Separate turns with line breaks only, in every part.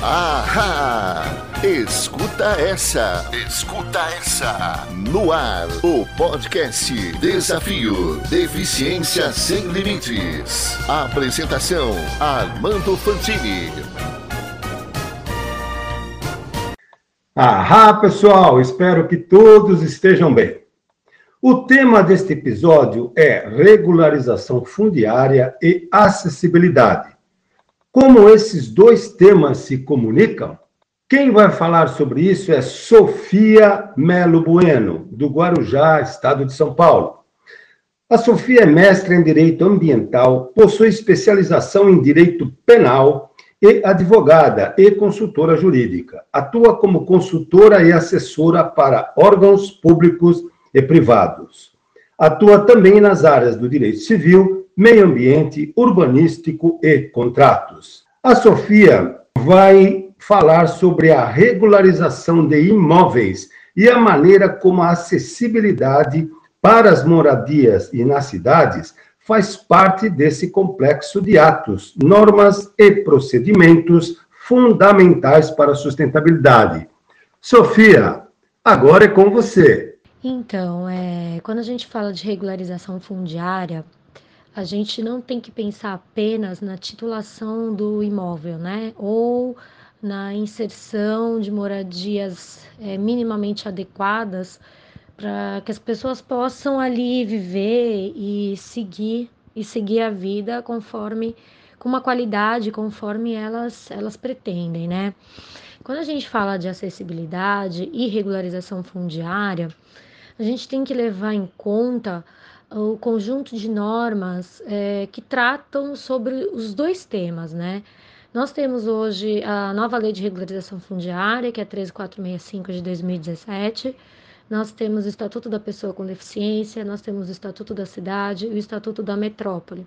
Ahá! Escuta essa! Escuta essa! No ar, o podcast Desafio Deficiência Sem Limites. Apresentação: Armando Fantini.
Ahá, pessoal! Espero que todos estejam bem. O tema deste episódio é regularização fundiária e acessibilidade. Como esses dois temas se comunicam? Quem vai falar sobre isso é Sofia Melo Bueno, do Guarujá, estado de São Paulo. A Sofia é mestre em Direito Ambiental, possui especialização em Direito Penal e advogada e consultora jurídica. Atua como consultora e assessora para órgãos públicos e privados. Atua também nas áreas do direito civil, meio ambiente, urbanístico e contratos. A Sofia vai falar sobre a regularização de imóveis e a maneira como a acessibilidade para as moradias e nas cidades faz parte desse complexo de atos, normas e procedimentos fundamentais para a sustentabilidade. Sofia, agora é com você.
Então, é, quando a gente fala de regularização fundiária, a gente não tem que pensar apenas na titulação do imóvel, né? Ou na inserção de moradias é, minimamente adequadas para que as pessoas possam ali viver e seguir e seguir a vida conforme com uma qualidade conforme elas elas pretendem, né? Quando a gente fala de acessibilidade e regularização fundiária, a gente tem que levar em conta o conjunto de normas é, que tratam sobre os dois temas, né? Nós temos hoje a nova lei de regularização fundiária, que é 13465 de 2017. Nós temos o Estatuto da Pessoa com Deficiência, nós temos o Estatuto da Cidade e o Estatuto da Metrópole.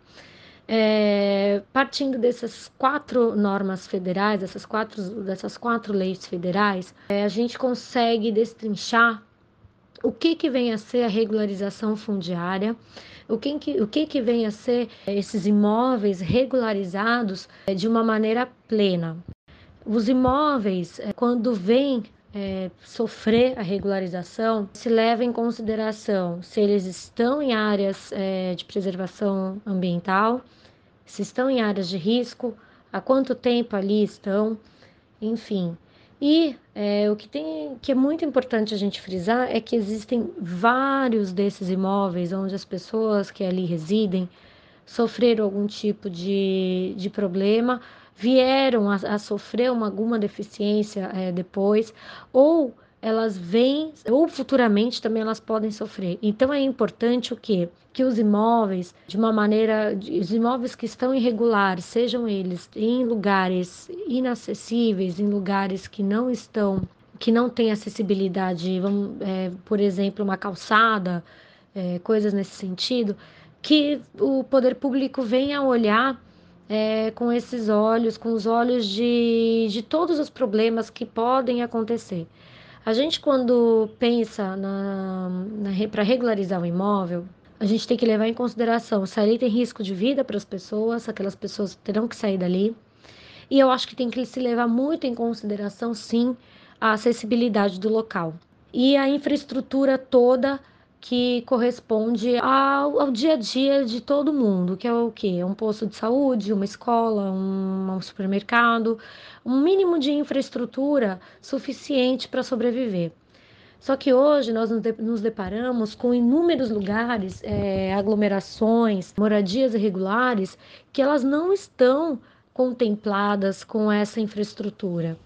É, partindo dessas quatro normas federais, dessas quatro, dessas quatro leis federais, é, a gente consegue destrinchar o que, que vem a ser a regularização fundiária, o que, o que, que vem a ser esses imóveis regularizados eh, de uma maneira plena. Os imóveis, eh, quando vêm é, sofrer a regularização, se leva em consideração se eles estão em áreas é, de preservação ambiental, se estão em áreas de risco, há quanto tempo ali estão, enfim. E é, o que, tem, que é muito importante a gente frisar é que existem vários desses imóveis onde as pessoas que ali residem sofreram algum tipo de, de problema, vieram a, a sofrer uma, alguma deficiência é, depois, ou elas vêm, ou futuramente também elas podem sofrer. Então é importante o quê? Que os imóveis, de uma maneira, os imóveis que estão irregulares, sejam eles em lugares inacessíveis, em lugares que não estão, que não têm acessibilidade, vamos, é, por exemplo, uma calçada, é, coisas nesse sentido, que o poder público venha olhar é, com esses olhos, com os olhos de, de todos os problemas que podem acontecer. A gente, quando pensa na, na para regularizar o imóvel, a gente tem que levar em consideração se ali tem risco de vida para as pessoas, aquelas pessoas terão que sair dali. E eu acho que tem que se levar muito em consideração, sim, a acessibilidade do local. E a infraestrutura toda que corresponde ao, ao, dia a dia de todo mundo, que é o quê? Um posto de saúde, uma escola, um, um supermercado, um mínimo de infraestrutura suficiente para sobreviver. Só que hoje nós nos deparamos com inúmeros lugares, é, aglomerações, moradias irregulares, que elas não estão contempladas com essa infraestrutura.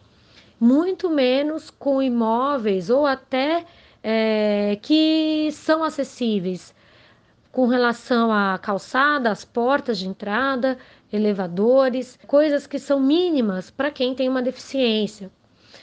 Muito menos com imóveis ou até é, que são acessíveis com relação à calçada, às portas de entrada, elevadores, coisas que são mínimas para quem tem uma deficiência.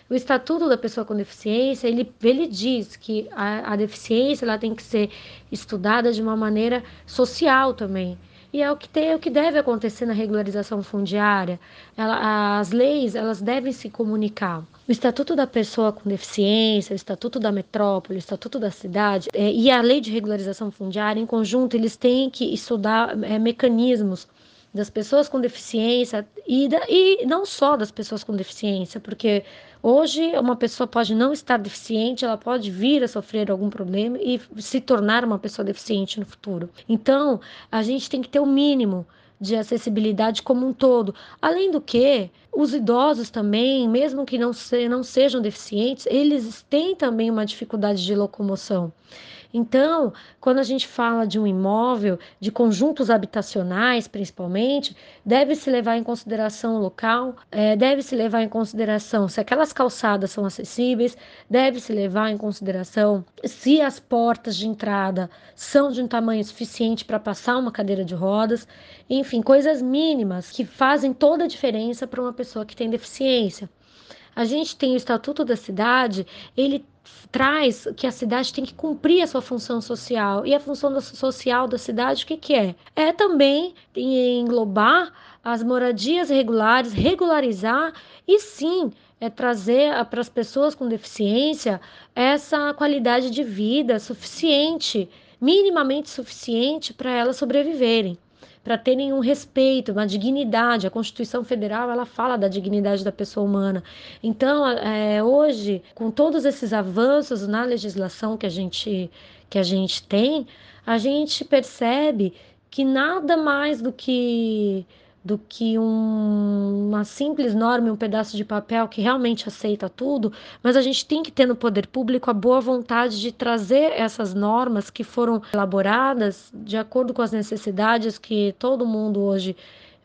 O Estatuto da Pessoa com Deficiência, ele, ele diz que a, a deficiência ela tem que ser estudada de uma maneira social também. E é o que tem, é o que deve acontecer na regularização fundiária. Ela, as leis elas devem se comunicar. O Estatuto da Pessoa com Deficiência, o Estatuto da Metrópole, o Estatuto da Cidade é, e a Lei de Regularização Fundiária, em conjunto, eles têm que estudar é, mecanismos das pessoas com deficiência e, da, e não só das pessoas com deficiência, porque hoje uma pessoa pode não estar deficiente, ela pode vir a sofrer algum problema e se tornar uma pessoa deficiente no futuro. Então, a gente tem que ter o mínimo de acessibilidade como um todo. Além do que, os idosos também, mesmo que não, se, não sejam deficientes, eles têm também uma dificuldade de locomoção. Então, quando a gente fala de um imóvel, de conjuntos habitacionais principalmente, deve-se levar em consideração o local, é, deve-se levar em consideração se aquelas calçadas são acessíveis, deve-se levar em consideração se as portas de entrada são de um tamanho suficiente para passar uma cadeira de rodas, enfim, coisas mínimas que fazem toda a diferença para uma pessoa que tem deficiência. A gente tem o Estatuto da Cidade, ele traz que a cidade tem que cumprir a sua função social. E a função social da cidade, o que, que é? É também englobar as moradias regulares, regularizar e sim é trazer para as pessoas com deficiência essa qualidade de vida suficiente, minimamente suficiente para elas sobreviverem para terem um respeito, uma dignidade. A Constituição Federal ela fala da dignidade da pessoa humana. Então, é, hoje, com todos esses avanços na legislação que a gente que a gente tem, a gente percebe que nada mais do que do que um, uma simples norma um pedaço de papel que realmente aceita tudo, mas a gente tem que ter no poder público a boa vontade de trazer essas normas que foram elaboradas de acordo com as necessidades que todo mundo hoje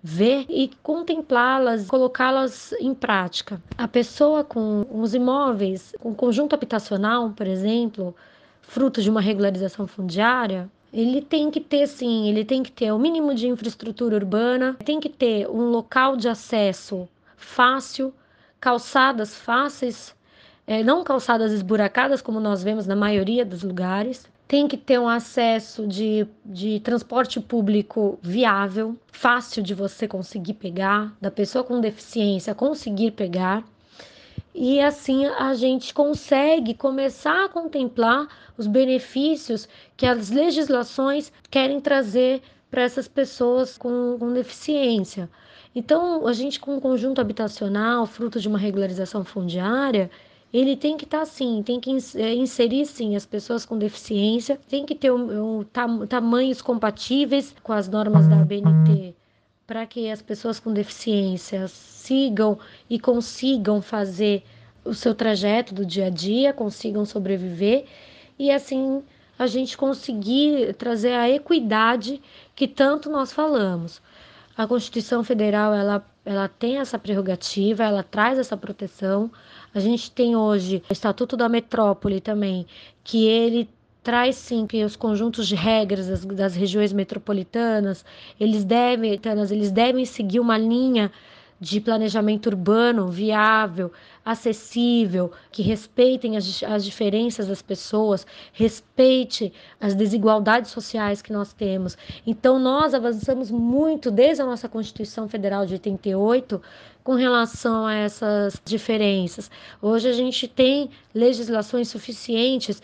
vê e contemplá-las, colocá-las em prática. A pessoa com os imóveis, com conjunto habitacional, por exemplo, fruto de uma regularização fundiária, ele tem que ter, sim, ele tem que ter o mínimo de infraestrutura urbana, tem que ter um local de acesso fácil, calçadas fáceis, é, não calçadas esburacadas, como nós vemos na maioria dos lugares. Tem que ter um acesso de, de transporte público viável, fácil de você conseguir pegar, da pessoa com deficiência conseguir pegar e assim a gente consegue começar a contemplar os benefícios que as legislações querem trazer para essas pessoas com, com, deficiência. Então, a gente com um conjunto habitacional, fruto de uma regularização fundiária, ele tem que estar tá, sim, tem que é, inserir sim as pessoas com deficiência, tem que ter um, um, tam, tamanhos compatíveis com as normas da ABNT para que as pessoas com deficiência sigam e consigam fazer o seu trajeto do dia a dia, consigam sobreviver e assim a gente conseguir trazer a equidade que tanto nós falamos. A Constituição Federal ela, ela tem essa prerrogativa, ela traz essa proteção. A gente tem hoje o Estatuto da Metrópole também, que ele traz sim que os conjuntos de regras das, das regiões metropolitanas, eles devem, eles devem seguir uma linha de planejamento urbano viável, acessível, que respeitem as, as diferenças das pessoas, respeite as desigualdades sociais que nós temos. Então, nós avançamos muito desde a nossa Constituição Federal de 88 com relação a essas diferenças. Hoje a gente tem legislações suficientes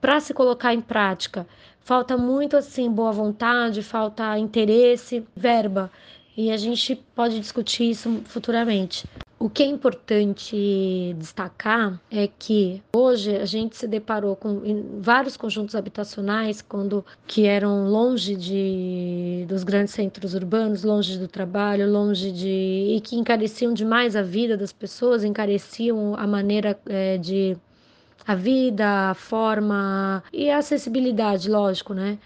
para se colocar em prática. Falta muito assim boa vontade, falta interesse, verba, e a gente pode discutir isso futuramente. O que é importante destacar é que hoje a gente se deparou com vários conjuntos habitacionais quando que eram longe de dos grandes centros urbanos, longe do trabalho, longe de e que encareciam demais a vida das pessoas, encareciam a maneira é, de a vida, a forma e a acessibilidade, lógico, né?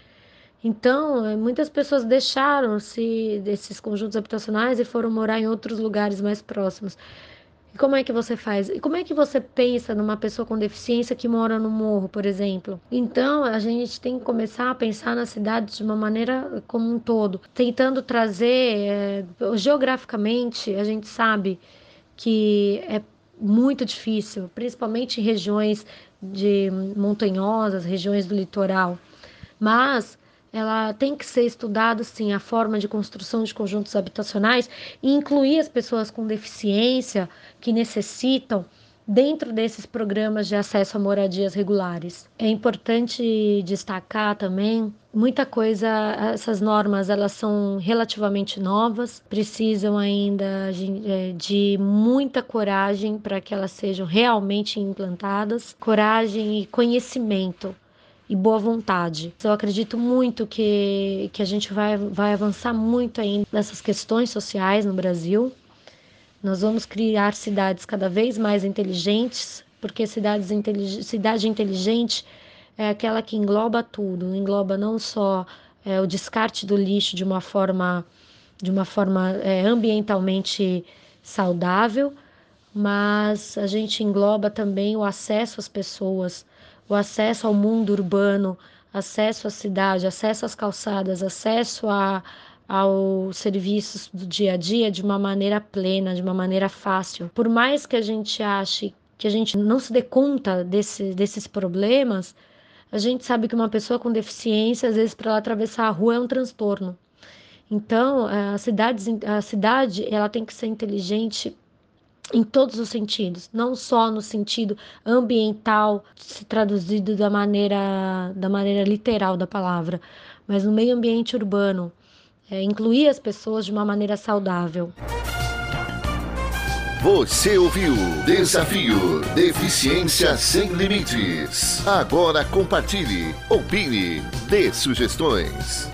Então, eh, muitas pessoas deixaram-se desses conjuntos habitacionais e foram morar em outros lugares mais próximos. E como é que você faz? E como é que você pensa numa pessoa com deficiência que mora no morro, por exemplo? Então, a gente tem que começar a pensar na cidade de uma maneira como um todo, tentando trazer, é, geograficamente, a gente sabe que é muito difícil, principalmente em regiões de montanhosas, regiões do litoral. Mas ela tem que ser estudada sim a forma de construção de conjuntos habitacionais e incluir as pessoas com deficiência que necessitam dentro desses programas de acesso a moradias regulares. É importante destacar também muita coisa, essas normas elas são relativamente novas, precisam ainda de, é, de muita coragem para que elas sejam realmente implantadas, coragem e conhecimento e boa vontade. Eu acredito muito que, que a gente vai, vai avançar muito ainda nessas questões sociais no Brasil. Nós vamos criar cidades cada vez mais inteligentes, porque cidades intelig cidade inteligente é aquela que engloba tudo, engloba não só é, o descarte do lixo de uma forma, de uma forma é, ambientalmente saudável, mas a gente engloba também o acesso às pessoas, o acesso ao mundo urbano, acesso à cidade, acesso às calçadas, acesso a, aos serviços do dia a dia de uma maneira plena, de uma maneira fácil. Por mais que a gente ache que a gente não se dê conta desse, desses problemas, a gente sabe que uma pessoa com deficiência, às vezes, para ela atravessar a rua é um transtorno. Então, a cidade, a cidade ela tem que ser inteligente em todos os sentidos, não só no sentido ambiental, se traduzido da maneira, da maneira literal da palavra, mas no meio ambiente urbano, é, incluir as pessoas de uma maneira saudável.
Você ouviu Desafio Deficiência Sem Limites. Agora compartilhe, opine, dê sugestões.